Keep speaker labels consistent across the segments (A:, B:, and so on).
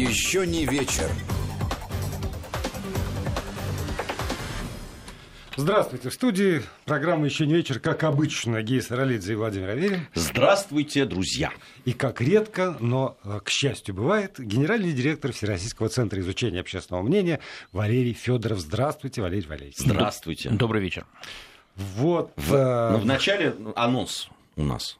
A: Еще не вечер.
B: Здравствуйте. В студии программы «Еще не вечер», как обычно, Гея Саралидзе и Владимир Аверин.
C: Здравствуйте, друзья.
B: И как редко, но, э, к счастью, бывает, генеральный директор Всероссийского центра изучения общественного мнения Валерий Федоров. Здравствуйте, Валерий Валерьевич.
C: Здравствуйте.
D: Добрый вечер.
B: Вот.
C: В,
B: э,
C: ну, в начале анонс у нас.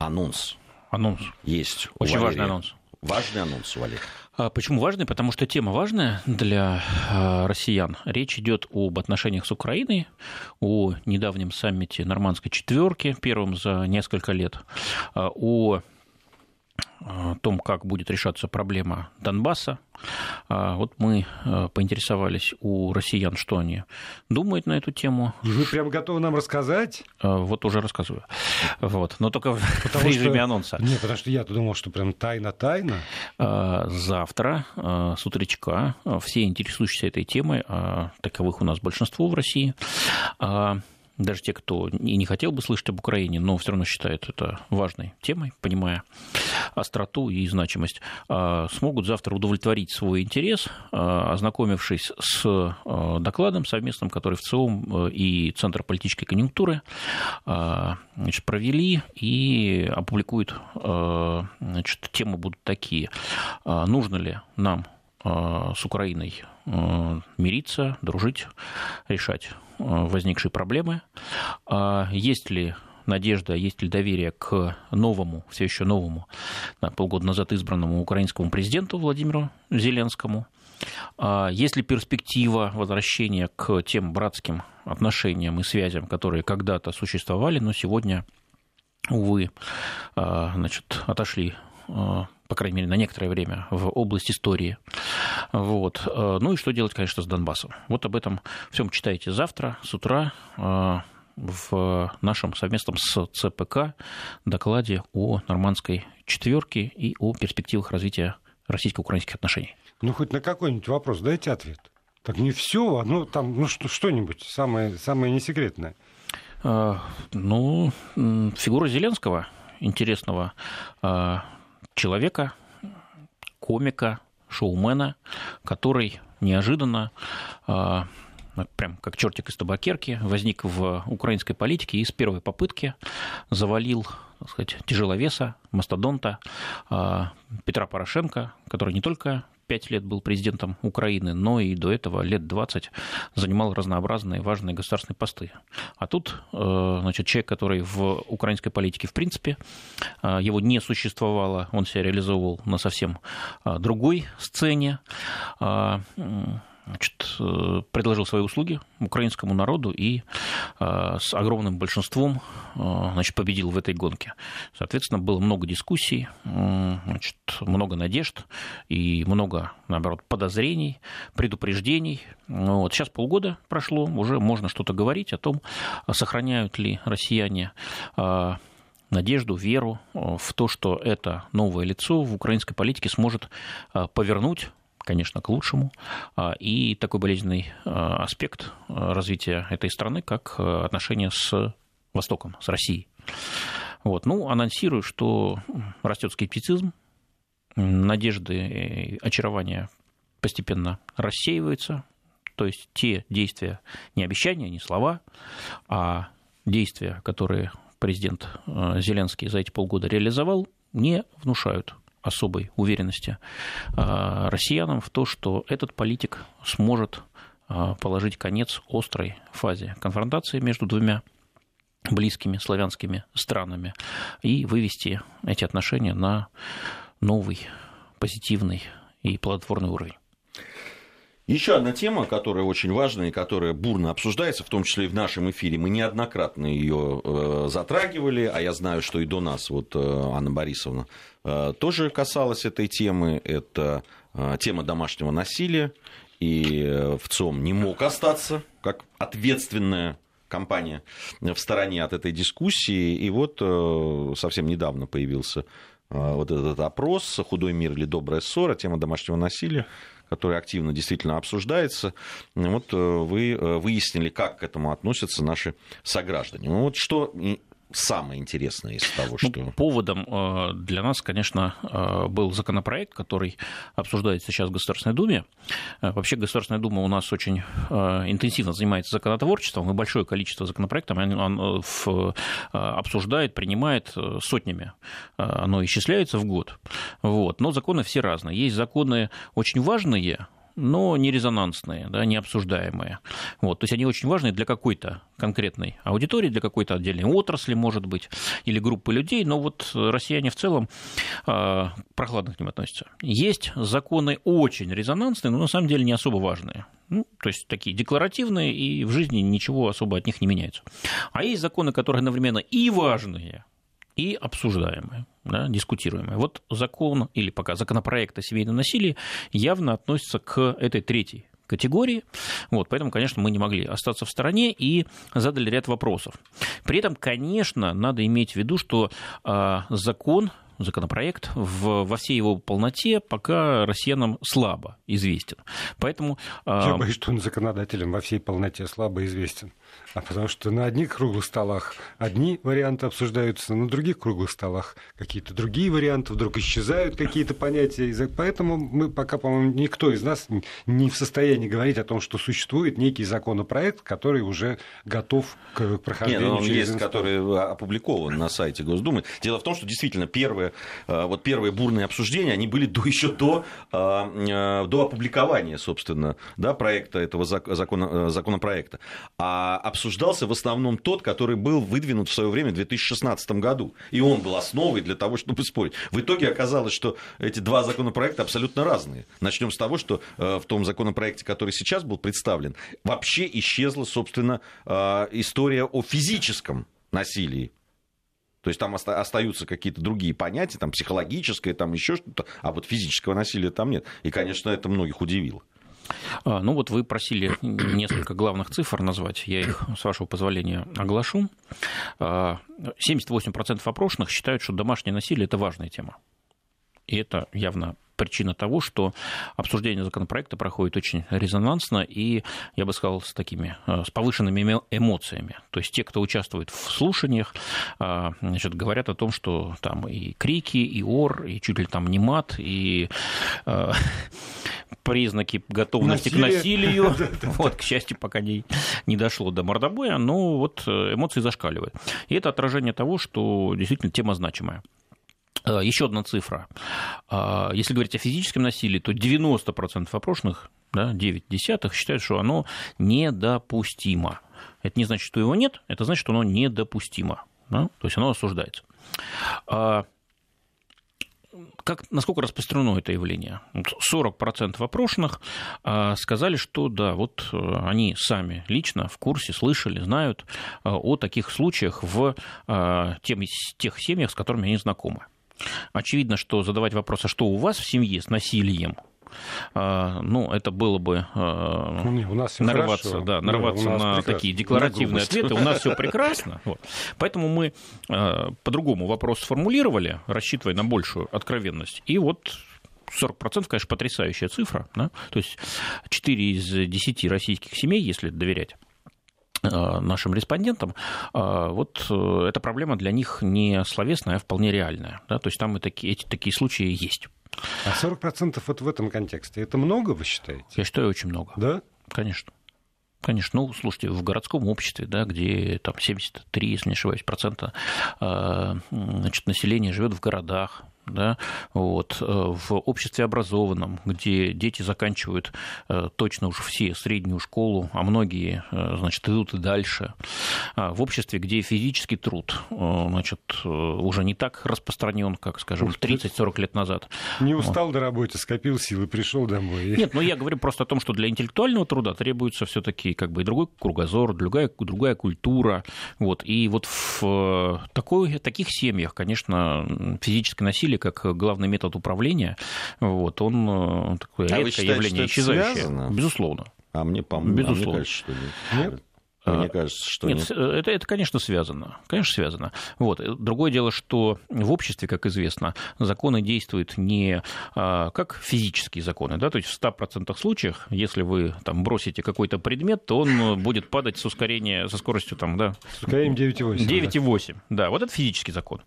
C: Анонс
D: Анонс.
C: есть. у
D: Очень важный анонс.
C: Важный анонс у Валерия.
D: А Почему важный? Потому что тема важная для э, россиян. Речь идет об отношениях с Украиной, о недавнем саммите Нормандской четверки, первом за несколько лет, а, о э, том, как будет решаться проблема Донбасса. А, Вот мы э, поинтересовались у россиян, что они думают на эту тему.
B: И вы прям готовы нам рассказать?
D: А, Вот уже рассказываю. Вот. Но только в
B: Потому
D: режиме
B: что-
D: анонса.
B: Нет, потому что я-то думал, что прям тайна-тайна.
D: А, Завтра с утречка все интересующиеся этой темой, таковых у нас большинство в России, даже те, кто и не хотел бы слышать об Украине, но все равно считают это важной темой, понимая остроту и значимость, а, смогут завтра удовлетворить свой интерес, а, ознакомившись с а, докладом совместным, который в ЦИОМ и Центр политической конъюнктуры значит, провели и опубликуют. Значит, темы будут такие. Нужно ли нам с Украиной а, мириться, дружить, решать а, возникшие проблемы? А Есть ли надежда, есть ли доверие к новому, все еще новому, полгода назад избранному украинскому президенту Владимиру Зеленскому? А Есть ли перспектива возвращения к тем братским отношениям и связям, которые когда-то существовали, но сегодня, увы, значит, отошли по крайней мере, на некоторое время в область истории. Вот. А, Ну и что делать, конечно, с Донбассом. Вот об этом всем читайте завтра с утра а, в нашем совместном с ЦПК докладе о нормандской четверке и о перспективах развития российско-украинских отношений.
B: Ну, хоть на какой-нибудь вопрос дайте ответ. Так не все, ну, там, ну, что, что-нибудь самое, самое несекретное.
D: А, Ну, фигура Зеленского, интересного а, человека, комика, шоумена, который неожиданно а, прям как чертик из табакерки, возник в украинской политике и с первой попытки завалил так сказать, тяжеловеса, мастодонта а, Петра Порошенко, который не только пять лет был президентом Украины, но и до этого лет 20 занимал разнообразные важные государственные посты. А тут, э, значит, человек, который в украинской политике в принципе, э, его не существовало, он себя реализовывал на совсем э, другой сцене, а, значит, э, предложил свои услуги украинскому народу и э, с огромным большинством э, значит, победил в этой гонке. Соответственно, было много дискуссий, значит, много надежд и много, наоборот, подозрений, предупреждений. Ну Вот. Сейчас полгода прошло, уже можно что-то говорить о том, сохраняют ли россияне надежду, веру в то, что это новое лицо в украинской политике сможет повернуть конечно, к лучшему. А, И такой болезненный а, аспект а, развития этой страны, как отношения с Востоком, с Россией. Вот. Ну, анонсирую, что растет скептицизм, надежды очарования постепенно рассеиваются. То есть те действия, не обещания, не слова, а действия, которые президент Зеленский за эти полгода реализовал, не внушают особой уверенности э, россиянам в то, что этот политик сможет э, положить конец острой фазе конфронтации между двумя близкими славянскими странами и вывести эти отношения на новый, позитивный и плодотворный уровень.
C: Еще одна тема, которая очень важная и которая бурно обсуждается, в том числе и в нашем эфире. Мы неоднократно ее э, затрагивали, а я знаю, что и до нас вот э, Анна Борисовна э, тоже касалась этой темы. Это э, тема домашнего насилия. И э, в ЦОМ не мог остаться как ответственная компания в стороне от этой дискуссии. И вот э, совсем недавно появился э, вот этот опрос «Худой мир или добрая ссора», тема домашнего насилия который активно действительно обсуждается. Вот э, вы выяснили, как к этому относятся наши сограждане. Ну вот что самое интересное из того, что... Ну,
D: поводом э, для нас, конечно, э, был законопроект, который обсуждается сейчас в Государственной Думе. Э, вообще Государственная Дума у нас очень интенсивно занимается законотворчеством, и большое количество законопроектов он обсуждает, принимает сотнями. Оно исчисляется в год. Вот. Но законы все разные. Есть законы очень важные, но не резонансные, да, не обсуждаемые. Вот, то есть они очень важны для какой-то конкретной аудитории, для какой-то отдельной отрасли, может быть, или группы людей, но вот россияне в целом э, прохладно к ним относятся. Есть законы очень резонансные, но на самом деле не особо важные. Ну, то есть такие декларативные, и в жизни ничего особо от них не меняется. А есть законы, которые одновременно и важные, и обсуждаемые, да, дискутируемые. Вот закон или пока законопроект о семейном насилии явно относится к этой третьей категории. Вот, поэтому, конечно, мы не могли остаться в стороне и задали ряд вопросов. При этом, конечно, надо иметь в виду, что э, закон законопроект в, во всей его полноте пока россиянам слабо известен. Поэтому...
B: Я боюсь, что он законодателям во всей полноте слабо известен а потому что на одних круглых столах одни варианты обсуждаются, на других круглых столах какие-то другие варианты, вдруг исчезают какие-то понятия. Поэтому мы пока, по-моему, никто из нас не в состоянии говорить о том, что существует некий законопроект, который уже готов к прохождению
C: Нет, он через есть, который опубликован на сайте Госдумы. Дело в том, что действительно первые, э, вот первые бурные обсуждения, они были до, еще до, э, э, до опубликования, собственно, да, проекта этого закона, законопроекта. А обсуждался в основном тот, который был выдвинут в свое время в 2016 году. И он был основой для того, чтобы спорить. В итоге оказалось, что эти два законопроекта абсолютно разные. Начнем с того, что э, в том законопроекте, который сейчас был представлен, вообще исчезла, собственно, э, история о физическом насилии. То есть там остаются какие-то другие понятия, там психологическое, там еще что-то, а вот физического насилия там нет. И, конечно, это многих удивило.
D: А, ну вот вы просили несколько главных цифр назвать, я их, с вашего позволения, оглашу. 78% а, опрошенных считают, что домашнее насилие – это важная тема. И это явно причина того, что обсуждение законопроекта проходит очень резонансно и, я бы сказал, с такими, а, с повышенными эмоциями. То есть те, кто участвует в слушаниях, значит, говорят о том, что там и крики, и ор, и чуть ли там не мат, и признаки готовности Насилие. к насилию. Вот, к счастью, пока не, не дошло до мордобоя, но вот э, эмоции зашкаливают. И это отражение того, что действительно тема значимая. Э, Еще одна цифра. Э, если говорить о физическом насилии, то 90% опрошенных, да, 9 десятых, считают, что оно недопустимо. Это не значит, что его нет, это значит, что оно недопустимо. Да? То есть оно осуждается как, насколько распространено это явление? 40% опрошенных сказали, что да, вот э, они сами лично в курсе, слышали, знают э, о таких случаях в э, тех семьях, с которыми они знакомы. Очевидно, что задавать вопрос, а что у вас в семье с насилием, а, ну, это было бы а, ну, у нас нарываться, да, нарываться на прекрасно. такие декларативные на ответы. У нас все прекрасно. Вот. Поэтому мы а, по-другому вопрос сформулировали, рассчитывая на большую откровенность. И вот 40%, конечно, потрясающая цифра. Да? То есть 4 из 10 российских семей, если доверять нашим респондентам, вот э, эта проблема для них не словесная, а вполне реальная. Да? То есть там и такие, эти такие случаи есть.
B: А 40% вот в этом контексте, это много, вы считаете?
D: Я считаю, очень много.
B: Да?
D: Конечно. Конечно, ну, слушайте, в городском обществе, да, где там 73, если не ошибаюсь, процента значит, населения живет в городах, да, вот, э, в обществе образованном, где дети заканчивают э, точно уж все среднюю школу, а многие, э, значит, идут и дальше, а в обществе, где физический труд, значит, уже не так распространен, как, скажем, 30-40 лет назад.
B: Не устал вот. до работы, скопил силы, пришел домой.
D: Нет, ну я говорю просто о том, что для интеллектуального труда требуется все-таки как бы и другой кругозор, другая, другая культура, вот, и вот в такой, таких семьях, конечно, физическое насилие автомобиле как главный метод управления, вот, он э, такое а редкое считаете, явление исчезающее. Связано? Безусловно.
C: А мне, по-моему, Безусловно. А мне кажется, что нет. нет? Мне кажется, что
D: нет. нет. Это, это, конечно, связано. Конечно, связано. Вот. Другое дело, что в обществе, как известно, законы действуют не а, как физические законы. Да? То есть в 100% случаях, если вы там, бросите какой-то предмет, то он будет падать с ускорением, со скоростью там, да,
B: с ускорением 9,8.
D: 9,8. Да. да, вот это физический закон.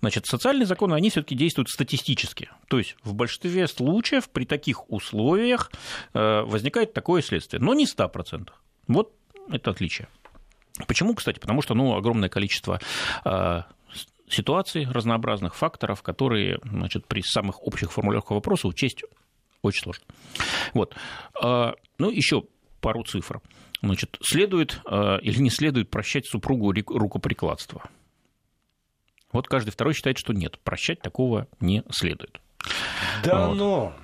D: Значит, социальные законы, они все-таки действуют статистически. То есть в большинстве случаев при таких условиях э, возникает такое следствие, но не 100%. Вот это отличие. Почему, кстати? Потому что ну, огромное количество а, ситуаций разнообразных факторов, которые значит, при самых общих формулировках вопроса учесть очень сложно. Вот. А, ну, еще пару цифр. Значит, следует а, или не следует прощать супругу рукоприкладство? Вот каждый второй считает, что нет, прощать такого не следует.
B: Да вот. но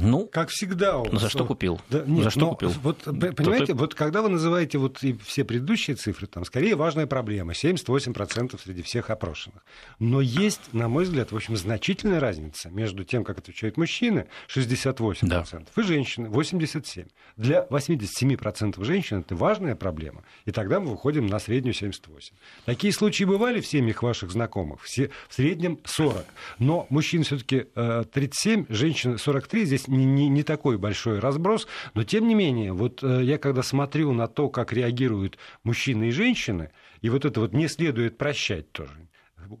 D: ну,
B: как всегда.
D: У За что купил?
B: Да, нет, за что купил? Вот, понимаете, вот когда вы называете вот и все предыдущие цифры, там скорее важная проблема, 78% среди всех опрошенных. Но есть, на мой взгляд, в общем, значительная разница между тем, как отвечают мужчины, 68%, да. и женщины, 87%. Для 87% женщин это важная проблема, и тогда мы выходим на среднюю 78%. Такие случаи бывали в семьях ваших знакомых, все, в среднем 40%. Но мужчин все-таки 37%, женщин 43%, здесь не, не, не такой большой разброс, но тем не менее, вот э, я когда смотрю на то, как реагируют мужчины и женщины, и вот это вот не следует прощать тоже,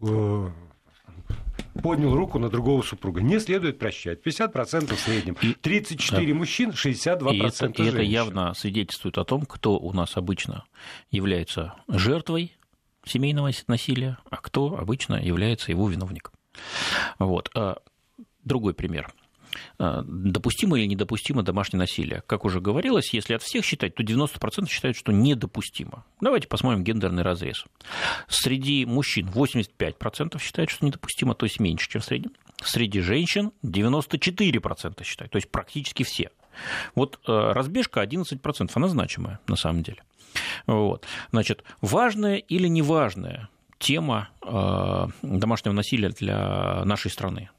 B: э, поднял руку на другого супруга. Не следует прощать. 50% в среднем. 34 да. мужчин, 62% и это, женщин.
D: И это явно свидетельствует о том, кто у нас обычно является жертвой семейного насилия, а кто обычно является его виновником. Вот. А другой пример. А, допустимо или недопустимо домашнее насилие. Как уже говорилось, если от всех считать, то 90% считают, что недопустимо. Давайте посмотрим гендерный разрез. Среди мужчин 85% считают, что недопустимо, то есть меньше, чем в среднем. Среди женщин 94% считают, то есть практически все. Вот а, разбежка 11%, она значимая на самом деле. Вот. Значит, важная или неважная тема э, домашнего насилия для нашей страны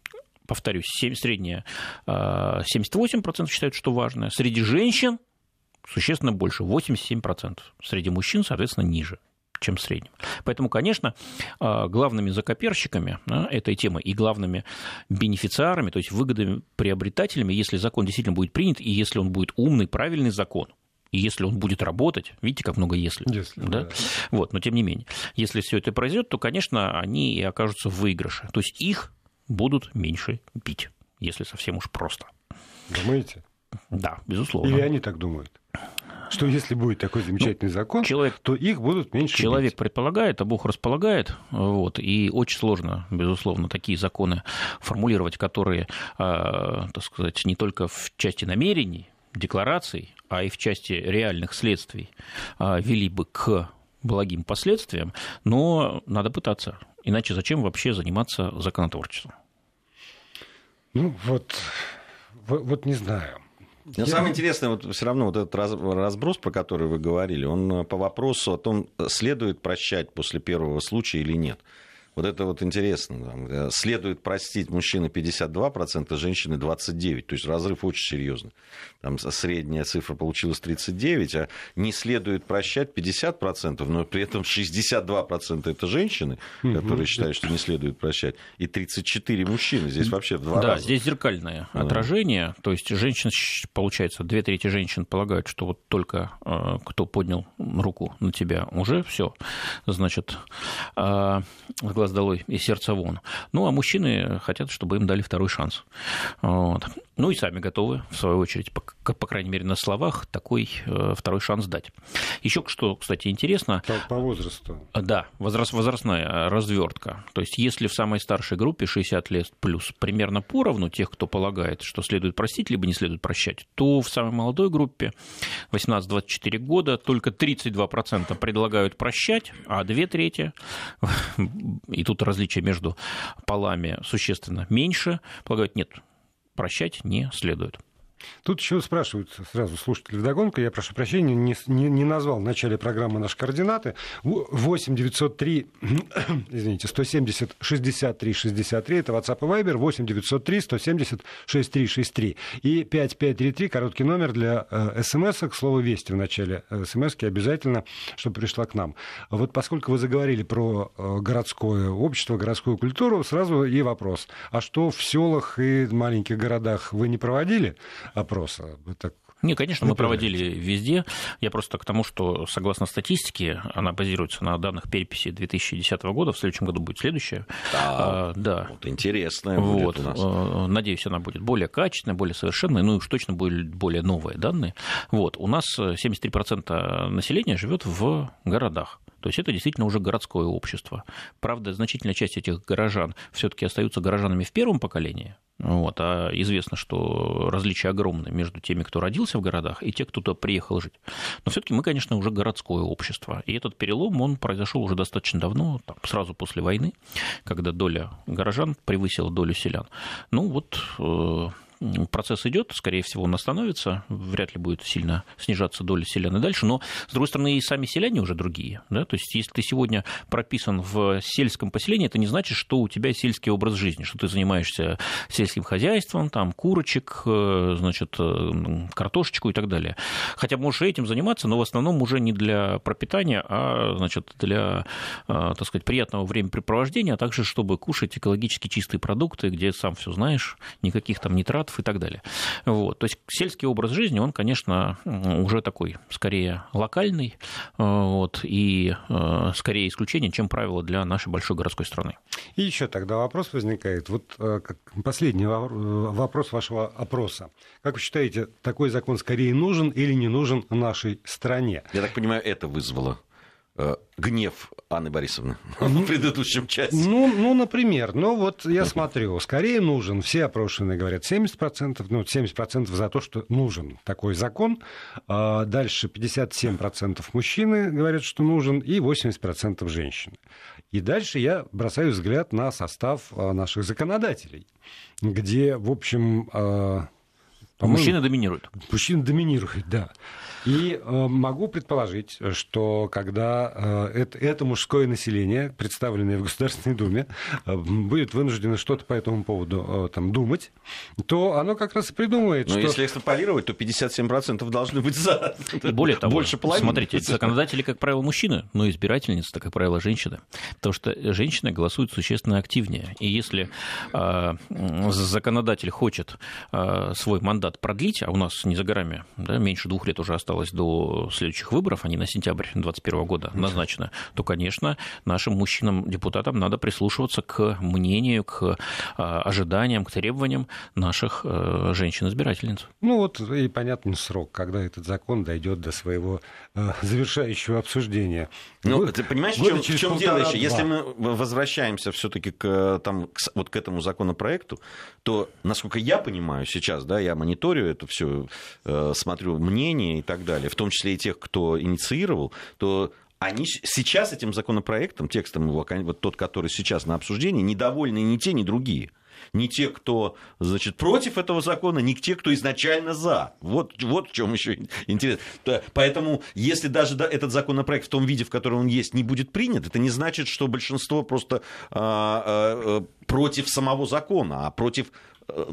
D: повторюсь, средняя 78% а, считают, что важное. Среди женщин существенно больше, 87%. Среди мужчин, соответственно, ниже чем в среднем. Поэтому, конечно, а, главными закоперщиками этой темы и главными бенефициарами, то есть выгодами приобретателями, если закон действительно будет принят, и если он будет умный, правильный закон, и если он будет работать, видите, как много если, если да? Да. Вот, но тем не менее, если все это произойдет, то, конечно, они и окажутся в выигрыше. То есть их будут меньше пить, если совсем уж просто.
B: Думаете?
D: Да, безусловно.
B: Или они так думают? Что если будет такой замечательный ну, закон, человек, то их будут меньше.
D: Человек
B: бить.
D: предполагает, а Бог располагает. Вот, и очень сложно, безусловно, такие законы формулировать, которые, э, так сказать, не только в части намерений, деклараций, а и в части реальных следствий э, вели бы к благим последствиям, но надо пытаться. Иначе зачем вообще заниматься законотворчеством?
B: Ну, вот, вот, вот не знаю.
C: Но Я... самое интересное, вот все равно вот этот разброс, про который вы говорили, он э, по вопросу о том, следует прощать после первого случая или нет. Вот это вот интересно. Там, э, следует простить мужчины 52%, женщины 29%. То есть разрыв очень серьезный. Там средняя цифра получилась 39%, а не следует прощать 50%, но при этом 62% это женщины, которые считают, что не следует прощать, и 34 мужчины. Здесь вообще в два
D: да,
C: раза.
D: здесь зеркальное да. отражение. То есть женщин, получается, две трети женщин полагают, что вот только э, кто поднял руку на тебя, уже все, значит, э, глаз долой и сердце вон. Ну, а мужчины хотят, чтобы им дали второй шанс. Вот. Ну и сами готовы, в свою очередь, по, по крайней мере, на словах, такой э, второй шанс дать. Еще что, кстати, интересно.
B: По, по возрасту.
D: Да, возраст, возрастная развертка. То есть, если в самой старшей группе 60 лет плюс примерно поровну тех, кто полагает, что следует простить, либо не следует прощать, то в самой молодой группе 18-24 года только 32% предлагают прощать, а две трети, и тут различие между полами существенно меньше, полагают, нет, прощать не следует.
B: Тут еще спрашивают сразу слушатели вдогонку, я прошу прощения, не, не, не назвал в начале программы наши координаты. 8 903, извините, 170 63 63, это WhatsApp и Viber, 8 903 170 63 63. И 5533, короткий номер для э, смс к слову «Вести» в начале э, смс обязательно, чтобы пришла к нам. Вот поскольку вы заговорили про э, городское общество, городскую культуру, сразу и вопрос. А что в селах и маленьких городах вы не проводили? Опроса? Вы так
D: не, конечно, мы проводили везде. Я просто к тому, что согласно статистике, она базируется на данных переписи 2010 года, в следующем году будет следующая.
C: Да, а, да. Вот интересная вот. будет у нас.
D: Э, надеюсь, она будет более качественная, более совершенная, ну и уж точно будут более новые данные. Вот. У нас 73% населения живет в городах. То есть это действительно уже городское общество. Правда, значительная часть этих горожан все-таки остаются горожанами в первом поколении, вот, а известно, что различия огромные между теми, кто родился в городах, и те, кто туда приехал жить. Но все-таки мы, конечно, уже городское общество. И этот перелом, он произошел уже достаточно давно, там, сразу после войны, когда доля горожан превысила долю селян. Ну вот э, процесс идет, скорее всего, он остановится, вряд ли будет сильно снижаться доля селян и дальше, но, с другой стороны, и сами селяне уже другие. Да? То есть, если ты сегодня прописан в сельском поселении, это не значит, что у тебя сельский образ жизни, что ты занимаешься сельским хозяйством, там, курочек, э, значит, э, картошечку и так далее. Хотя можешь этим заниматься, но в основном уже не для пропитания, а, значит, для, э, так сказать, приятного времяпрепровождения, а также, чтобы кушать экологически чистые продукты, где сам все знаешь, никаких там нитрат результатов и так далее. Вот. То есть сельский образ жизни, он, конечно, уже такой скорее локальный э, вот, и э, скорее исключение, чем правило для нашей большой городской страны.
B: И еще тогда вопрос возникает. Вот э, последний вопрос вашего опроса. Как вы считаете, такой закон скорее нужен или не нужен нашей стране?
C: Я так понимаю, это вызвало гнев Анны Борисовны ну, в предыдущем части.
B: Ну, ну, например, ну вот я смотрю, скорее нужен, все опрошенные говорят 70%, ну 70% за то, что нужен такой закон, а дальше 57% мужчины говорят, что нужен, и 80% женщины. И дальше я бросаю взгляд на состав а, наших законодателей, где, в общем,
D: а, Мужчина доминирует.
B: Мужчина доминирует, да. И э, могу предположить, что когда э, это, это мужское население, представленное в Государственной Думе, э, будет вынуждено что-то по этому поводу э, там, думать, то оно как раз и придумает,
C: Но
B: что...
C: если экстраполировать, то 57% должны быть за.
D: И более того, Больше половины. смотрите, законодатели, как правило, мужчины, но избирательница, как правило, женщина. Потому что женщины голосуют существенно активнее. И если э, законодатель хочет э, свой мандат продлить, а у нас не за горами, да, меньше двух лет уже осталось, осталось до следующих выборов, они на сентябрь 2021 года назначены, то, конечно, нашим мужчинам-депутатам надо прислушиваться к мнению, к а, ожиданиям, к требованиям наших э, женщин-избирательниц.
B: Ну вот и понятный срок, когда этот закон дойдет до своего э, завершающего обсуждения.
C: Ну, ты понимаешь, в чем, в чем дело еще? Если мы возвращаемся все-таки к, там, к, вот к этому законопроекту, то, насколько я понимаю сейчас, да, я мониторю это все, э, смотрю мнение и так далее, в том числе и тех, кто инициировал, то они сейчас этим законопроектом, текстом его, вот тот, который сейчас на обсуждении, недовольны ни те, ни другие ни те, кто значит, против этого закона, ни те, кто изначально за. Вот, вот в чем еще интересно. Поэтому, если даже этот законопроект в том виде, в котором он есть, не будет принят, это не значит, что большинство просто а, а, а против самого закона, а против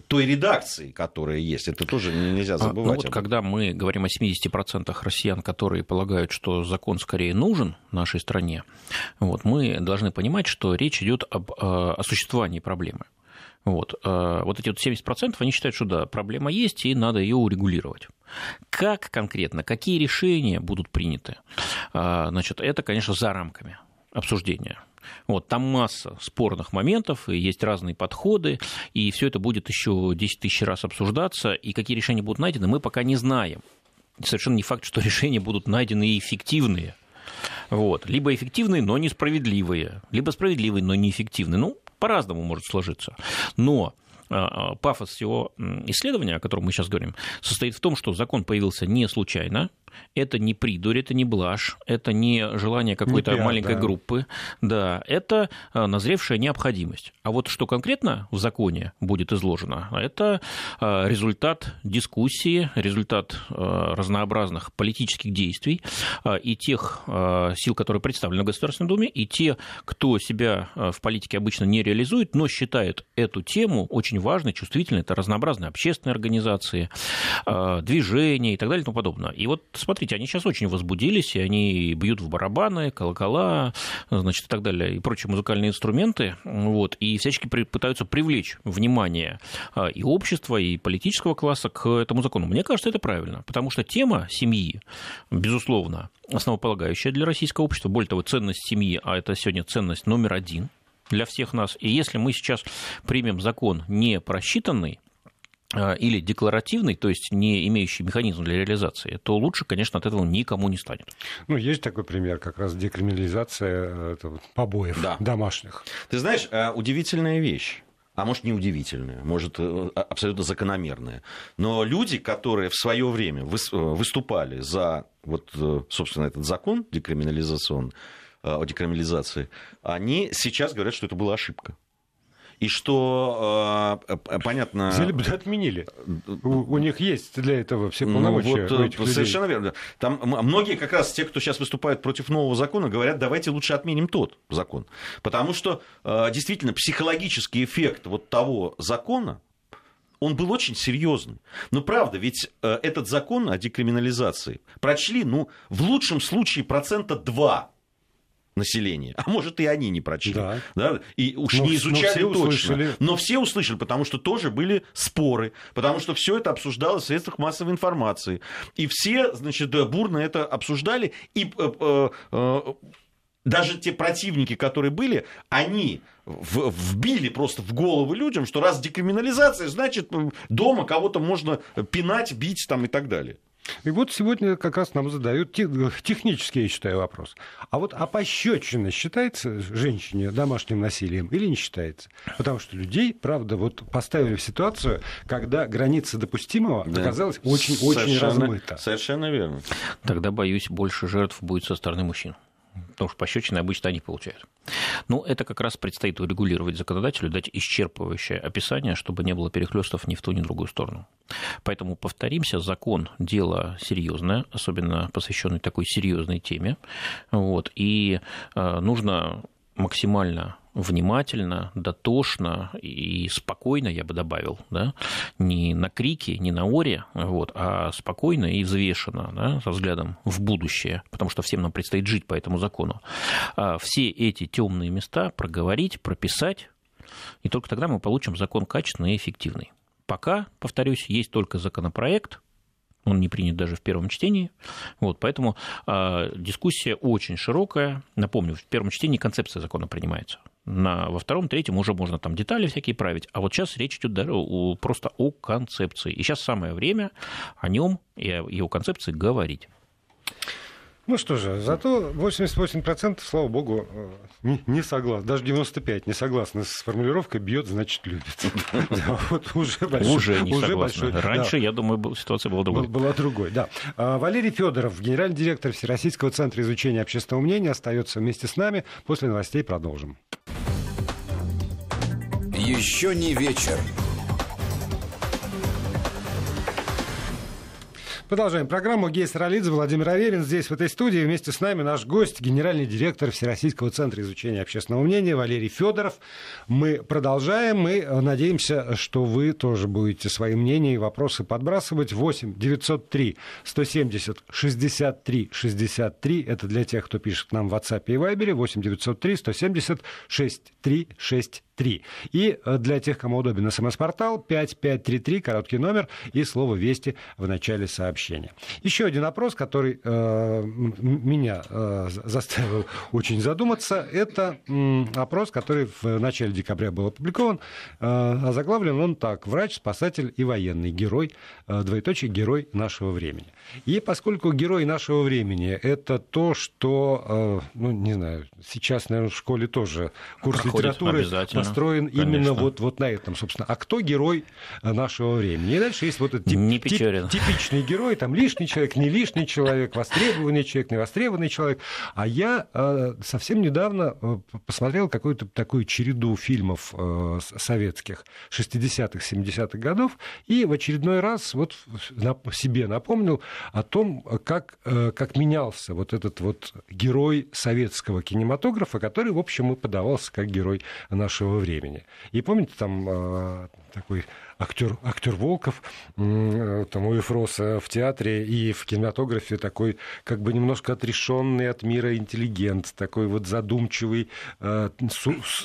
C: той редакции, которая есть. Это тоже нельзя забывать.
D: Ну, вот, когда мы говорим о 70% россиян, которые полагают, что закон скорее нужен нашей стране, вот, мы должны понимать, что речь идет об о существовании проблемы. Вот, вот эти вот 70% они считают, что да, проблема есть, и надо ее урегулировать. Как конкретно, какие решения будут приняты, значит, это, конечно, за рамками обсуждения. Вот, там масса спорных моментов, и есть разные подходы, и все это будет еще 10 тысяч раз обсуждаться, и какие решения будут найдены, мы пока не знаем. Совершенно не факт, что решения будут найдены и эффективные. Вот. Либо эффективные, но несправедливые, либо справедливые, но неэффективные. Ну, по-разному может сложиться. Но пафос всего исследования, о котором мы сейчас говорим, состоит в том, что закон появился не случайно, это не придурь, это не блажь, это не желание какой-то не маленькой да. группы, да, это а, назревшая необходимость. А вот что конкретно в законе будет изложено, это а, результат дискуссии, результат а, разнообразных политических действий и тех сил, которые представлены в Государственной Думе, и те, кто себя в политике обычно не реализует, но считает эту тему очень важной, чувствительной, это разнообразные общественные организации, движения и так далее и тому подобное. И вот смотрите, они сейчас очень возбудились, и они бьют в барабаны, колокола, значит, и так далее, и прочие музыкальные инструменты, вот, и всячески пытаются привлечь внимание а, и общества, и политического класса к этому закону. Мне кажется, это правильно, потому что тема семьи, безусловно, основополагающая для российского общества, более того, ценность семьи, а это сегодня ценность номер один для всех нас. И если мы сейчас примем закон не просчитанный, а, или декларативный, то есть не имеющий механизм для реализации, то лучше, конечно, от этого никому не станет.
B: Ну, есть такой пример, как раз декриминализация э, побоев да. домашних.
C: Ты знаешь, э, удивительная вещь а может, не удивительная, может, э, а, абсолютно закономерная. Но люди, которые в свое время выступали за, вот, собственно, этот закон декриминализационный, о декриминализации, они сейчас говорят, что это была ошибка и что, э, э, понятно...
B: Бы отменили. У, у них есть для этого все ну, полномочия. Ну, вот,
C: совершенно верно. Там многие как раз те, кто сейчас выступают против нового закона, говорят, давайте лучше отменим тот закон. Потому что э, действительно психологический эффект вот того закона, он был очень серьезный. Но правда, ведь этот закон о декриминализации прочли, ну, в лучшем случае процента 2 населения. А может, и они не прочли. Да. Да? И уж но, не изучали но точно. Услышали. Но все услышали, потому что тоже были споры, потому что все это обсуждалось в средствах массовой информации. И все, значит, бурно это обсуждали. И э, э, э, даже те противники, которые были, они вбили просто в голову людям, что раз декриминализация, значит, дома кого-то можно пинать, бить там и так далее.
B: И вот сегодня как раз нам задают технический, я считаю, вопрос. А вот а пощечина считается женщине домашним насилием или не считается? Потому что людей, правда, вот поставили в ситуацию, когда граница допустимого да. оказалась очень-очень размыта.
C: Совершенно верно.
D: Тогда, боюсь, больше жертв будет со стороны мужчин потому что пощечины обычно они получают. Ну, это как раз предстоит урегулировать законодателю, дать исчерпывающее описание, чтобы не было перехлестов ни в ту, ни в другую сторону. Поэтому повторимся, закон – дело серьезное, особенно посвященный такой серьезной теме. Вот, и э, нужно максимально внимательно, дотошно и спокойно, я бы добавил, да, не на крике, не на оре, вот, а спокойно и взвешенно, да, со взглядом в будущее, потому что всем нам предстоит жить по этому закону, а все эти темные места проговорить, прописать, и только тогда мы получим закон качественный и эффективный. Пока, повторюсь, есть только законопроект, он не принят даже в первом чтении. Вот, поэтому э, дискуссия очень широкая. Напомню, в первом чтении концепция закона принимается. На, во втором, третьем уже можно там детали всякие править. А вот сейчас речь идет даже о, просто о концепции. И сейчас самое время о нем и о его концепции говорить.
B: Ну что же, зато 88%, слава богу, э, не, не согласны. Даже 95% не согласны с формулировкой «бьет, значит, любит».
D: Вот уже большой. Уже не согласны. Раньше, я думаю, ситуация была другой.
B: Была другой, да. А, Валерий Федоров, генеральный директор Всероссийского центра изучения общественного мнения, остается вместе с нами. После новостей продолжим.
A: Еще не вечер.
B: Продолжаем программу. Гей Саралидзе, Владимир Аверин. Здесь, в этой студии, вместе с нами наш гость, генеральный директор Всероссийского центра изучения общественного мнения Валерий Федоров. Мы продолжаем. Мы надеемся, что вы тоже будете свои мнения и вопросы подбрасывать. 8 903 170 63 63. Это для тех, кто пишет нам в WhatsApp и Viber. 8 903 170 63 63. 3. И э, для тех, кому удобен смс-портал 5533, короткий номер и слово «Вести» в начале сообщения. Еще один опрос, который э, меня э, заставил очень задуматься, это э, опрос, который в начале декабря был опубликован. Э, озаглавлен он так. Врач, спасатель и военный. Герой, э, двоеточие, герой нашего времени. И поскольку герой нашего времени – это то, что, э, ну, не знаю, сейчас, наверное, в школе тоже курс Проходит литературы построен
D: Конечно.
B: именно вот, вот на этом, собственно. А кто герой нашего времени? И дальше есть вот этот тип-
D: Не
B: тип- типичный герой, там лишний человек, не лишний человек, востребованный человек, не востребованный человек. А я э, совсем недавно э, посмотрел какую-то такую череду фильмов э, советских 60-х, 70-х годов, и в очередной раз вот себе напомнил о том, как, э, как менялся вот этот вот герой советского кинематографа, который, в общем, и подавался как герой нашего времени. И помните, там э, такой актер, актер Волков, э, там у Ефроса в театре и в кинематографе такой как бы немножко отрешенный от мира интеллигент, такой вот задумчивый, э,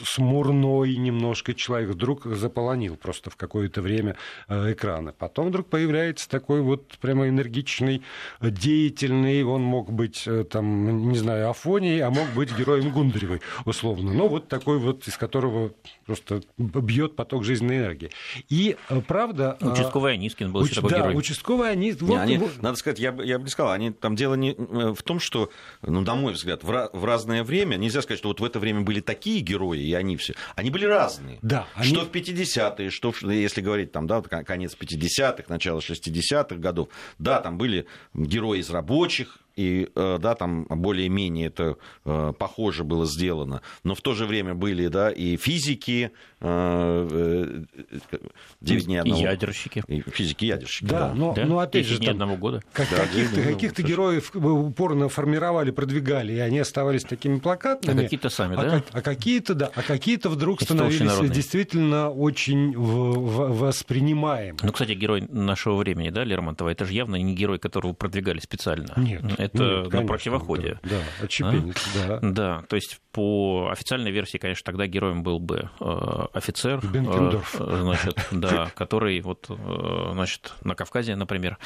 B: смурной немножко человек, вдруг заполонил просто в какое-то время э, экраны. Потом вдруг появляется такой вот прямо энергичный, э, деятельный, он мог быть э, там, не знаю, Афонией, а мог быть героем Гундаревой, условно. Но вот такой вот, из которого просто бьет поток жизненной энергии. И э, правда... э,
D: Участковый Анискин был еще
B: уч-
D: такой
B: да,
D: герой.
B: участковый.
C: Не,
B: вот-
C: они,
B: вот-
C: надо сказать, я, бы- я бы не сказал, они, там дело не э, в том, что, ну, на мой взгляд, в, ra- в разное время, нельзя сказать, что вот в это время были такие герои, и они все, они были разные.
B: Да, они-
C: Что в 50-е, что, в- если говорить, там, да, вот конец 50-х, начало 60-х годов, да, там были герои из рабочих, и э, да, там более-менее это э, похоже было сделано, но в то же время были, да, и физики, э, э, девять дней
D: И
C: одного-
D: ядерщики.
C: и физики ядерщики.
B: Да, но,
D: Да?
B: но опять же, там
D: одного года.
B: как-
C: Да,
B: каких-то,
C: да, да,
B: каких-то
C: да,
B: героев упорно формировали, продвигали, и они оставались такими плакатными.
D: А какие-то сами,
B: а
D: да?
B: как- а какие-то, да, а какие-то вдруг становились
D: общенародные.
B: действительно очень в- в- воспринимаемы.
D: Ну, кстати, герой нашего времени, да, Лермонтова, это же явно не герой, которого продвигали специально.
B: Нет,
D: Это на
B: конечно,
D: противоходе.
B: Да, да, отщепенец, да.
D: Да, то есть по официальной версии, конечно, тогда героем был бы э, офицер, э, значит, да, который вот, э, значит, на Кавказе, например,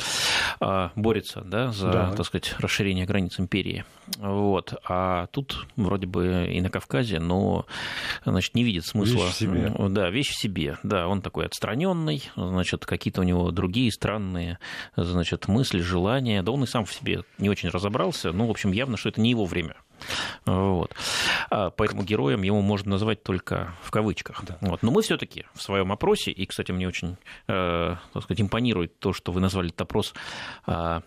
D: э, борется, да, за,
B: Да.
D: так сказать, расширение границ империи. Вот. А тут вроде бы и на Кавказе, но, значит, не видит смысла.
B: Вещь в себе.
D: Э, Да, вещь в себе. Да, он такой отстраненный, значит, какие-то у него другие странные, значит, мысли, желания. Да он и сам в себе не очень разобрался. Ну, в общем, явно, что это не его время. Вот. А Поэтому героем его можно назвать только в кавычках. Вот. Но мы все-таки в своем опросе, и, кстати, мне очень э, так сказать, импонирует то, что вы назвали этот опрос а,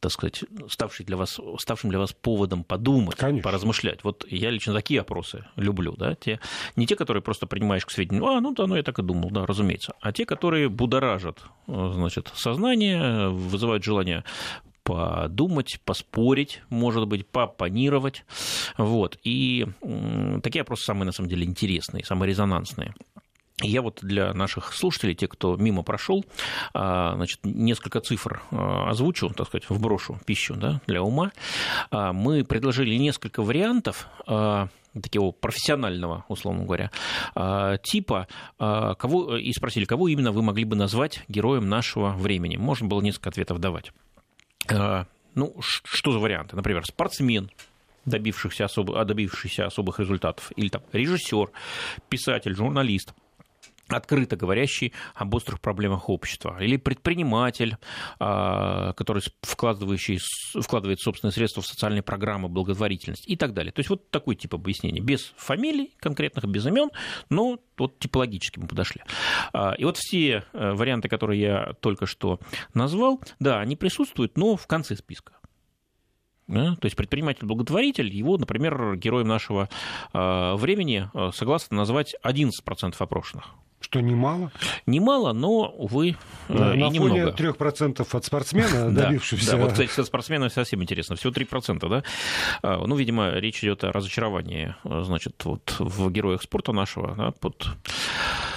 D: так сказать, ставший для вас, ставшим для вас поводом подумать,
B: Конечно.
D: поразмышлять. Вот я лично такие опросы люблю, да, те, не те, которые просто принимаешь к сведению, а, ну да, ну я так и думал, да, разумеется, а те, которые будоражат, э, значит, сознание, вызывают желание подумать, поспорить, может быть, попонировать. Вот. И такие опросы самые, на самом деле, интересные, самые резонансные. Я вот для наших слушателей, те, кто мимо прошел, а, значит, несколько цифр а, озвучу, так сказать, вброшу пищу да, для ума. А, Мы предложили несколько вариантов такого профессионального, условно говоря, типа, кого, и спросили, кого именно вы могли бы назвать героем нашего времени. Можно было несколько ответов давать. А, Ну, что за варианты? Например, спортсмен, добившихся особо, добившийся особых результатов, или там режиссер, писатель, журналист, открыто говорящий об острых проблемах общества, или предприниматель, а, который вкладывающий, вкладывает собственные средства в социальные программы, благотворительность и так далее. То есть вот такой тип объяснения, без фамилий конкретных, без имен, но вот типологически мы подошли. А, И вот все э, варианты, которые я только что назвал, да, они присутствуют, но в конце списка. Да? То есть предприниматель-благотворитель, его, например, героем нашего э, времени э, согласно назвать 11% опрошенных.
B: Что немало.
D: Немало, но, увы, э,
B: На,
D: и
B: на фоне
D: немного.
B: 3% от спортсмена,
D: Да,
B: добившегося...
D: Да, вот, кстати, со спортсменами совсем интересно. Всего 3%, да? А, Ну, видимо, речь идет о разочаровании, э, значит, вот в героях спорта нашего, да, под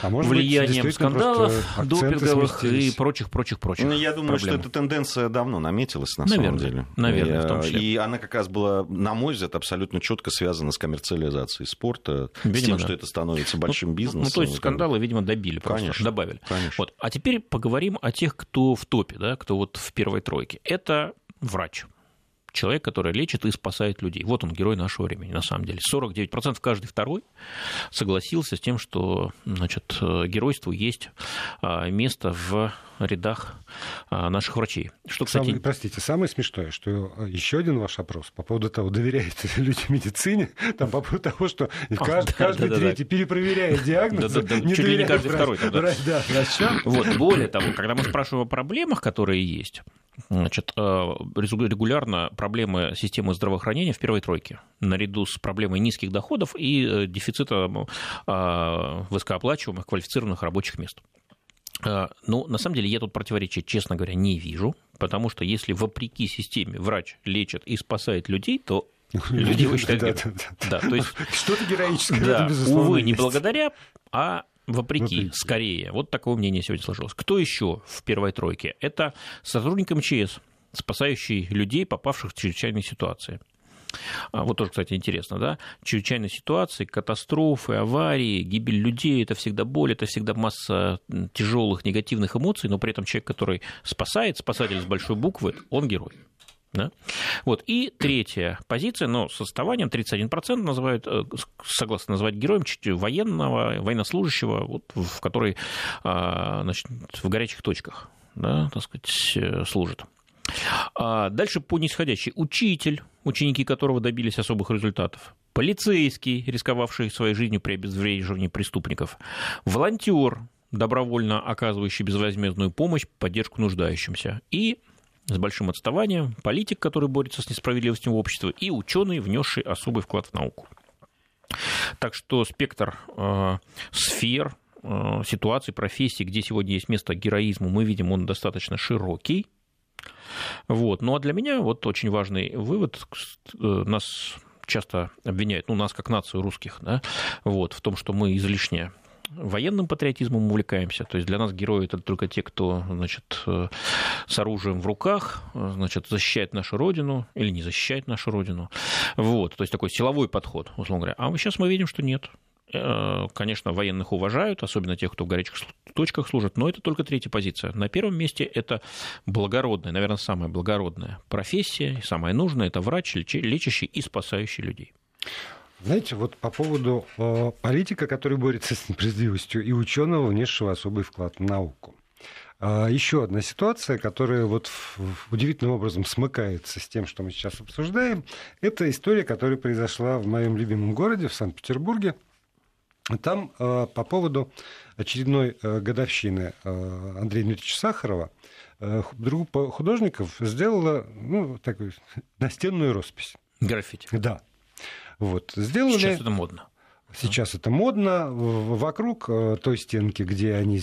B: А может быть,
D: влиянием
B: действительно
D: скандалов, допинговых и прочих, прочих, прочих
C: Ну, я думаю,
D: проблем.
C: что эта тенденция давно наметилась, на
D: Наверное,
C: самом деле.
D: наверное, в том
C: И,
D: числе.
C: И она как раз была, на мой взгляд, абсолютно четко связана с коммерциализацией спорта, с
D: Видимо,
C: тем,
D: да.
C: что это становится большим
D: Ну,
C: бизнесом.
D: Ну, то есть скандалы, видимо, добили просто,
C: Конечно,
D: добавили.
C: конечно.
D: Вот. А теперь поговорим о тех, кто в топе, да, кто вот в первой тройке. Это врач. Человек, который лечит и спасает людей. Вот он, герой нашего времени, на самом деле. 49% каждый второй согласился с тем, что значит, геройству есть а, место в рядах наших врачей.
B: Что, кстати... Самое, простите, самое смешное, что еще один ваш опрос по поводу того, доверяете люди медицине, там по поводу того, что каждый, каждый да, третий да, перепроверяет диагноз,
D: да, да, не чуть ли не каждый второй. Да. Да, вот, более того, когда мы спрашиваем о проблемах, которые есть, Значит, регулярно проблемы системы здравоохранения в первой тройке, наряду с проблемой низких доходов и э, дефицита э, высокооплачиваемых квалифицированных рабочих мест. Ну, на самом деле, я тут противоречия, честно говоря, не вижу, потому что если вопреки системе врач лечит и спасает людей, то люди его считают... Да, да, да. да, то есть...
B: Что-то героическое.
D: Да, увы, не благодаря, а Вопреки, Вопреки, скорее. Вот такое мнение сегодня сложилось. Кто еще в первой тройке? Это сотрудник МЧС, спасающий людей, попавших в чрезвычайные ситуации. А, вот тоже, кстати, интересно, да? Чрезвычайные ситуации, катастрофы, аварии, гибель людей – это всегда боль, это всегда масса тяжелых негативных эмоций, но при этом человек, который спасает, спасатель с большой буквы, он герой. Да? Вот. И третья позиция, но с отставанием 31% называют, э, согласно называть героем военного, военнослужащего, вот, в который а, значит, в горячих точках да, так сказать, э, служит. А дальше по нисходящей. Учитель, ученики которого добились особых результатов. Полицейский, рисковавший своей жизнью при обезвреживании преступников. Волонтер, добровольно оказывающий безвозмездную помощь, поддержку нуждающимся. И с большим отставанием, политик, который борется с несправедливостью в обществе, и ученый, внесший особый вклад в науку. Так что спектр э, сфер, э, ситуаций, профессий, где сегодня есть место героизму, мы видим, он достаточно широкий. Вот. Ну а для меня вот очень важный вывод, э, нас часто обвиняют, ну, нас как нацию русских, да, вот, в том, что мы излишне военным патриотизмом увлекаемся. То есть для нас герои это только те, кто значит, э, с оружием в руках, э, значит, защищает нашу родину или не защищает нашу родину. Вот, то есть такой силовой подход, условно говоря. А сейчас мы видим, что нет. Э, конечно, военных уважают, особенно тех, кто в горячих точках служит, но это только третья позиция. На первом месте это благородная, наверное, самая благородная профессия, самая нужная, это врач, лечащий и спасающий людей.
B: Знаете, вот по поводу э, политика, который борется с несправедливостью, и ученого, внесшего особый вклад в науку. А, еще одна ситуация, которая вот удивительным образом смыкается с тем, что мы сейчас обсуждаем, это история, которая произошла в моем любимом городе, в Санкт-Петербурге. Там э, по поводу очередной э, годовщины э, Андрея Дмитриевича Сахарова группа художников сделала ну, такую настенную роспись.
D: Граффити.
B: Да. Вот, сделали...
D: Сейчас это модно.
B: Сейчас это модно. Вокруг э, той стенки, где они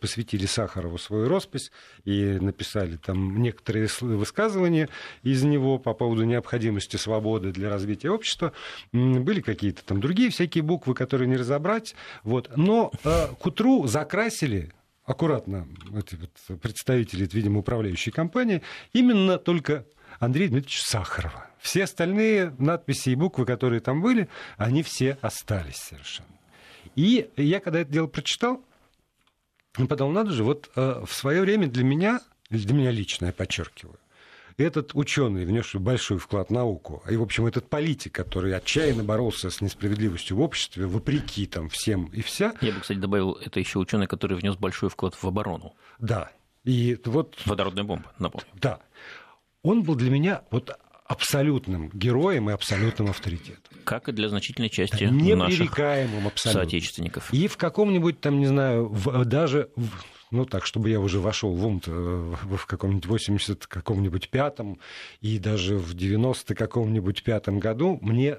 B: посвятили Сахарову свою роспись и написали там некоторые высказывания из него по поводу необходимости свободы для развития общества, были какие-то там другие всякие буквы, которые не разобрать. Вот. Но э, к утру закрасили аккуратно эти вот представители, видимо, управляющей компании, именно только Андрея Дмитриевича Сахарова. Все остальные надписи и буквы, которые там были, они все остались совершенно. И я, когда это дело прочитал, подумал, надо же, вот э, в свое время для меня, для меня лично, я подчеркиваю, этот ученый, внесший большой вклад в науку, и, в общем, этот политик, который отчаянно боролся с несправедливостью в обществе, вопреки там всем и вся.
D: Я бы, кстати, добавил, это еще ученый, который внес большой вклад в оборону.
B: Да. И вот...
D: Водородная бомба, напомню.
B: Да он был для меня вот абсолютным героем и абсолютным авторитетом.
D: Как и для значительной части наших абсолютно. соотечественников.
B: И в каком-нибудь там, не знаю, в, даже, в, ну так, чтобы я уже вошел в ум в каком-нибудь 80 каком-нибудь пятом и даже в 90 каком-нибудь пятом году мне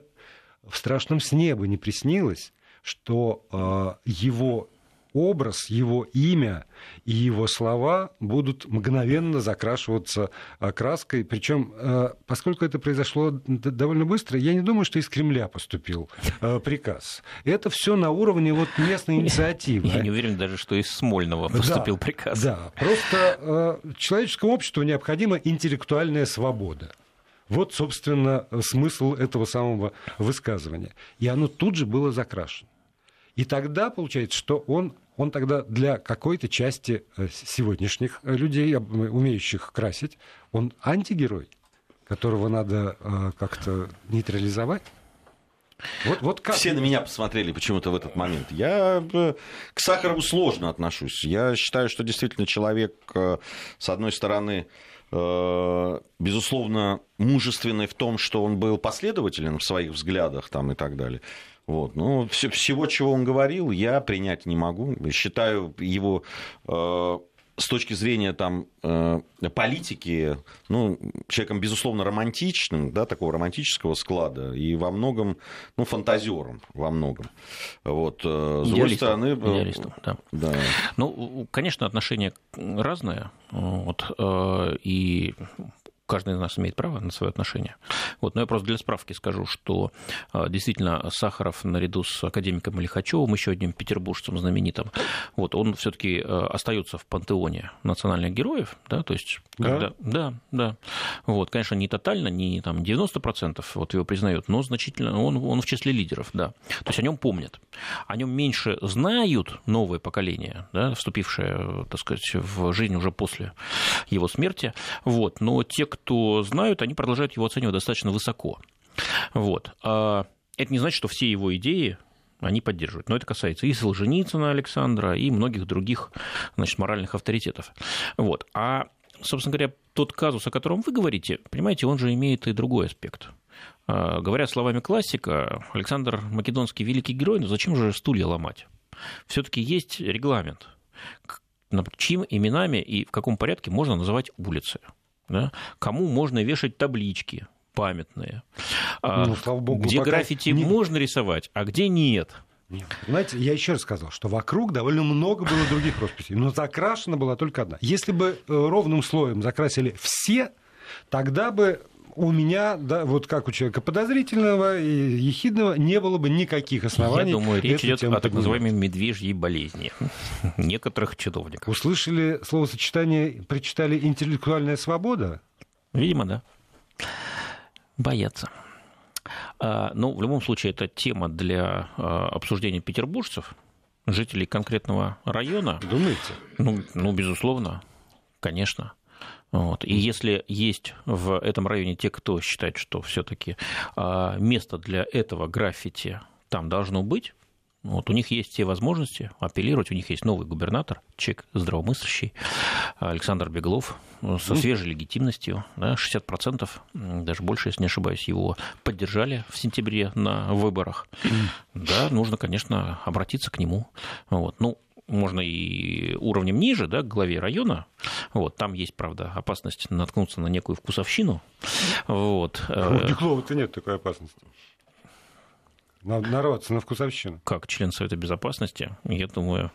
B: в страшном сне бы не приснилось, что э, его образ, его имя и его слова будут мгновенно закрашиваться а, краской. Причем, а, поскольку это произошло довольно быстро, я не думаю, что из Кремля поступил а, приказ. Это все на уровне вот местной инициативы.
D: Я не уверен даже, что из Смольного поступил
B: да,
D: приказ.
B: Да, просто человеческому обществу необходима интеллектуальная свобода. Вот, собственно, смысл этого самого высказывания. И оно тут же было закрашено. И тогда получается, что он он тогда для какой-то части э, сегодняшних э, людей, умеющих красить, он антигерой, которого надо э, как-то нейтрализовать.
C: Вот, вот как? Все на меня посмотрели почему-то в этот момент. Я к Сахарову сложно отношусь. Я считаю, что действительно человек, с одной стороны, безусловно, мужественный в том, что он был последователен в своих взглядах там, и так далее. Вот. Ну, всего, чего он говорил, я принять не могу. Считаю его с точки зрения там, э, политики, ну, человеком, безусловно, романтичным, да, такого романтического склада, и во многом, ну, фантазером во многом. Вот,
D: э, с другой стороны... Э, Идеалистом, да. да. Ну, конечно, отношения разные, вот, и каждый из нас имеет право на свое отношение. Вот, но я просто для справки скажу, что а, действительно Сахаров наряду с академиком Лихачевым, еще одним петербуржцем знаменитым, вот, он все-таки а, остается в пантеоне национальных героев, да, то есть, когда, да, да, да. Вот, конечно, не тотально, не там 90% вот его признают, но значительно, он, он в числе лидеров, да. То есть о нем помнят. О нем меньше знают новое поколение, да, вступившее, так сказать, в жизнь уже после его смерти, вот, но те, кто знают, они продолжают его оценивать достаточно высоко. Вот. А это не значит, что все его идеи они поддерживают. Но это касается и Солженицына Александра, и многих других значит, моральных авторитетов. Вот. А, собственно говоря, тот казус, о котором вы говорите, понимаете, он же имеет и другой аспект. А, говоря словами классика, Александр Македонский великий герой, но зачем же стулья ломать? Все-таки есть регламент, чьим именами и в каком порядке можно называть улицы да, кому можно вешать таблички памятные, а ну, слава богу, где граффити не... можно рисовать, а где нет.
B: Нет. Знаете, я еще раз сказал, что вокруг довольно много было других росписей, но закрашена была только одна. Если бы э, ровным слоем закрасили все, тогда бы у меня, да, вот как у человека подозрительного и ехидного, не было бы никаких оснований.
D: Я думаю, речь идет о так называемой медвежьей болезни некоторых чиновников.
B: Услышали словосочетание, прочитали интеллектуальная свобода?
D: Видимо, да. Боятся. А, ну, в любом случае, это тема для а, обсуждения петербуржцев, жителей конкретного района.
B: Думаете?
D: Ну, ну безусловно, конечно. Вот. И если есть в этом районе те, кто считает, что все-таки а, место для этого граффити там должно быть, вот у них есть все возможности апеллировать, у них есть новый губернатор, человек здравомыслящий, Александр Беглов, со свежей легитимностью, да, 60%, даже больше, если не ошибаюсь, его поддержали в сентябре на выборах. Да, нужно, конечно, обратиться к нему. Вот. Ну, можно и уровнем ниже, да, к главе района. Вот, там есть, правда, опасность наткнуться на некую вкусовщину. Вот.
B: А у Беглова-то нет такой опасности. Нарваться на вкусовщину.
D: Как член Совета Безопасности, я думаю,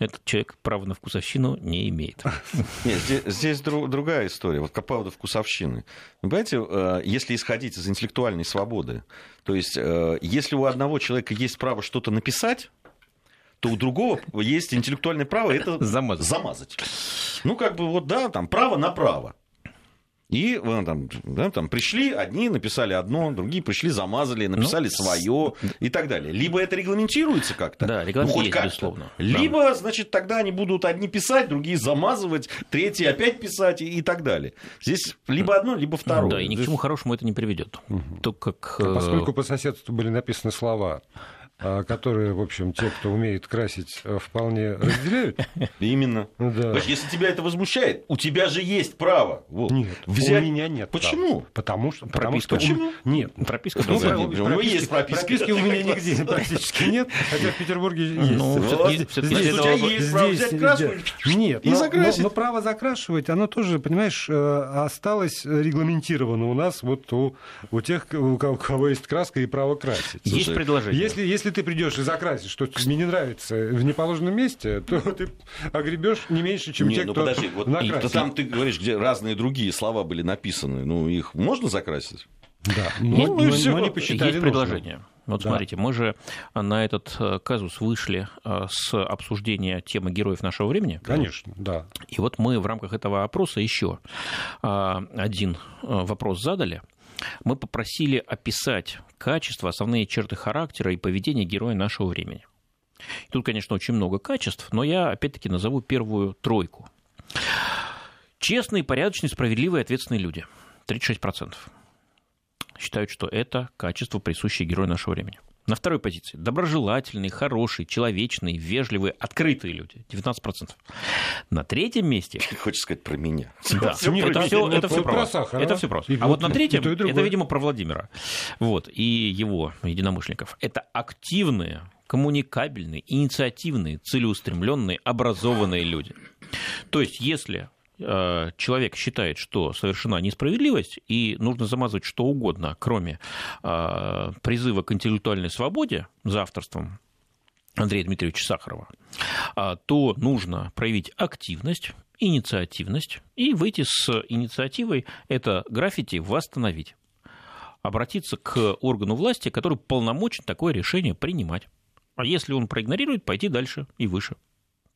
D: этот человек права на вкусовщину не имеет.
C: Нет, здесь, здесь другая история. Вот по поводу вкусовщины. Вы понимаете, э, если исходить из интеллектуальной свободы, то есть э, если у одного человека есть право что-то написать, то у другого есть интеллектуальное право это замазать. замазать. Ну, как бы вот, да, там, право на право. И ну, там, да, там пришли, одни написали одно, другие пришли, замазали, написали ну, свое и так далее. Либо это регламентируется как-то,
D: да, ну, хоть есть, безусловно.
C: Либо, да. значит, тогда они будут одни писать, другие замазывать, третьи опять писать и, и так далее. Здесь либо одно, либо второе.
D: Да, и ни к чему хорошему это не приведет. Угу.
B: То, как... А поскольку по соседству были написаны слова которые, в общем, те, кто умеет красить, э, вполне разделяют.
C: Именно. Да. Если тебя это возмущает, у тебя же есть право.
B: Вот. Нет, взять... у меня нет.
C: Почему?
B: Права. Потому что... Потому что
C: Почему?
B: Нет.
D: Прописка ну, другая.
C: У него есть прописка.
B: Прописки у меня нигде практически нет, хотя в Петербурге есть. Ну,
C: здесь, у тебя есть право взять краску
B: Нет, и закрасить. Но право закрашивать, оно тоже, понимаешь, э, осталось регламентировано у нас вот у тех, у кого есть краска и право красить.
D: Есть предложение.
B: Если если ты придешь и закрасишь, что тебе не нравится в неположенном месте, то ты огребешь не меньше, чем не, те, ну, кто подожди, вот накрасил.
C: Там ты говоришь, где разные другие слова были написаны. Ну, их можно закрасить?
B: Да,
D: но, ну, но, но, но не посчитали Есть предложение. Вот да. смотрите, мы же на этот э, казус вышли э, с обсуждения темы героев нашего времени.
B: Конечно, да.
D: И вот мы в рамках этого опроса еще э, один вопрос задали – мы попросили описать качества, основные черты характера и поведения героя нашего времени. Тут, конечно, очень много качеств, но я опять-таки назову первую тройку. Честные, порядочные, справедливые, ответственные люди. 36%. считают, что это качество, присущее герою нашего времени. На второй позиции доброжелательные, хорошие, человечные, вежливые, открытые люди. 19%. На третьем месте...
C: Хочешь сказать про меня.
D: Да,
B: Всё
D: это
B: про
D: все,
B: меня.
D: это все
B: про
D: про
B: Сахарова.
D: Это все просто.
B: И
D: А вот
B: вот
D: на третьем,
B: то, и другое.
D: это, видимо, про Владимира. Вот, и его единомышленников. Это активные, коммуникабельные, инициативные, целеустремленные, образованные люди. То есть, если человек считает, что совершена несправедливость, и нужно замазывать что угодно, кроме э, призыва к интеллектуальной свободе за авторством Андрея Дмитриевича Сахарова, а, то нужно проявить активность, инициативность и выйти с инициативой это граффити восстановить. Обратиться к органу власти, который полномочен такое решение принимать. А если он проигнорирует, пойти дальше и выше.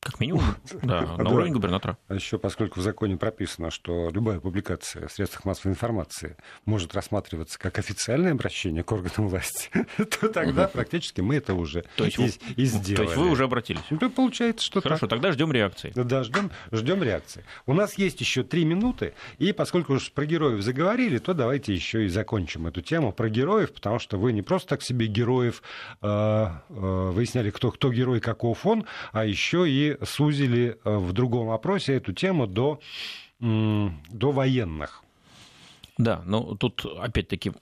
D: Как минимум, да, на
B: Да.
D: уровень губернатора.
B: А еще поскольку в законе прописано, что любая публикация в средствах массовой информации может рассматриваться как официальное обращение к органам власти, то тогда практически мы это уже
D: То есть,
B: и,
D: вы-
B: и сделали.
D: то есть вы уже обратились.
B: Ну, получается, что
D: Хорошо,
B: так.
D: тогда ждем реакции.
B: Да, ждем, ждем реакции. У нас есть еще три минуты, и поскольку уж про героев заговорили, то давайте еще и закончим эту тему про героев, потому что вы не просто так себе героев э, э, выясняли, кто, кто герой, каков он, а еще и сузили э, в другом опросе эту тему до, до военных.
D: Да, но тут опять-таки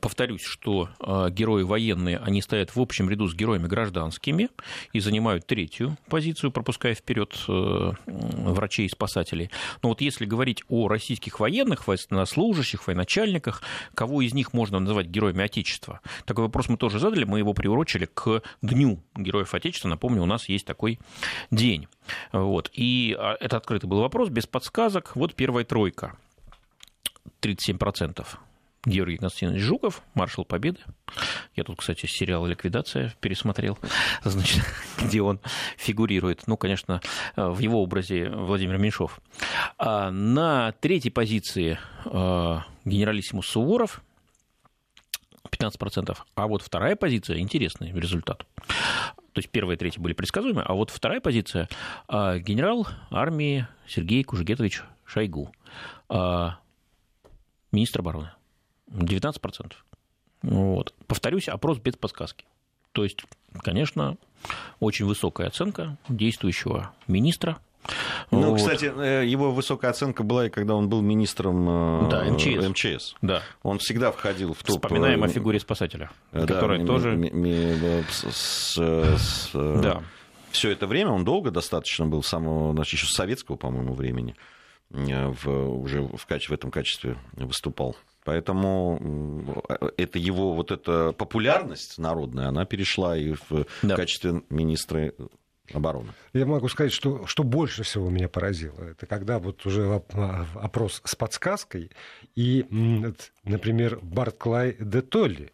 D: повторюсь, что э, герои военные, они стоят в общем ряду с героями гражданскими и занимают третью позицию, пропуская вперед э, врачей и спасателей. Но вот если говорить о российских военных, военнослужащих, военачальниках, кого из них можно называть героями Отечества? Такой вопрос мы тоже задали, мы его приурочили к Дню Героев Отечества. Напомню, у нас есть такой день. Вот. И а, это открытый был вопрос, без подсказок. Вот первая тройка. 37%. Георгий Константинович Жуков, маршал Победы. Я тут, кстати, сериал «Ликвидация» пересмотрел, значит, где он фигурирует. Ну, конечно, в его образе Владимир Меньшов. А на третьей позиции э, генералиссимус Суворов, 15%. А вот вторая позиция, интересный результат. То есть первая и были предсказуемы, а вот вторая позиция э, генерал армии Сергей Кужегетович Шойгу. Министр обороны. 19%. Вот. Повторюсь, опрос без подсказки. То есть, конечно, очень высокая оценка действующего министра.
C: Ну,
D: Вот.
C: кстати, э, его высокая оценка была и когда он был министром э,
D: Да, МЧС.
C: МЧС.
D: Да.
C: Он всегда входил в топ...
D: Вспоминаем о
C: э,
D: фигуре спасателя,
C: да,
D: которая
C: ми-
D: тоже...
C: ми- ми- с- с-
D: Да.
C: Все это время он долго достаточно был, самого, значит, еще с советского, по-моему, времени, в, уже в, каче- в этом качестве выступал. Поэтому э, это его вот эта популярность народная, она перешла и в
D: Да.
C: качестве министра обороны.
B: Я могу сказать, что, что больше всего меня поразило, это когда вот уже а, опрос с подсказкой, и, например, Барклай де Толли.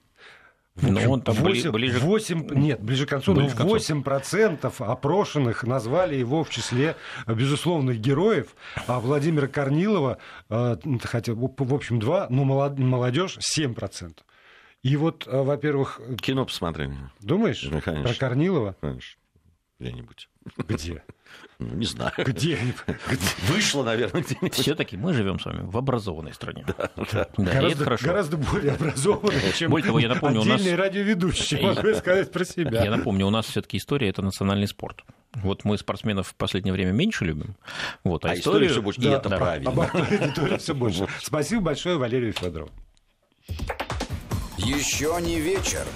D: Но он там бли-
B: восемь-
D: ближе к-
B: восемь- нет, ближе к концу,
D: Ближе
B: но
D: к концу.
B: 8% опрошенных назвали его в числе безусловных героев, а Владимира Корнилова, э, хотя, в общем, 2, но молод- молодежь 7%. И вот, э, во-первых,
C: Кино посмотрели,
B: думаешь
C: Ну, конечно.
B: про Корнилова?
C: конечно, где-нибудь.
B: Где?
C: Ну, не знаю.
B: Где?
C: Вышло, наверное, где-нибудь.
D: Все-таки мы живем с вами в образованной стране. Да, и это
B: гораздо,
D: хорошо.
B: гораздо более образованный, чем
D: Более того, я напомню, у нас-
B: отдельные радиоведущие, могу я сказать про себя.
D: Я напомню, у нас все-таки история это национальный спорт. Вот мы спортсменов в последнее время меньше любим. Вот,
C: А историю всё больше. И это правильно.
B: Об все больше. Спасибо большое Валерию Федорову.
A: Еще не вечер.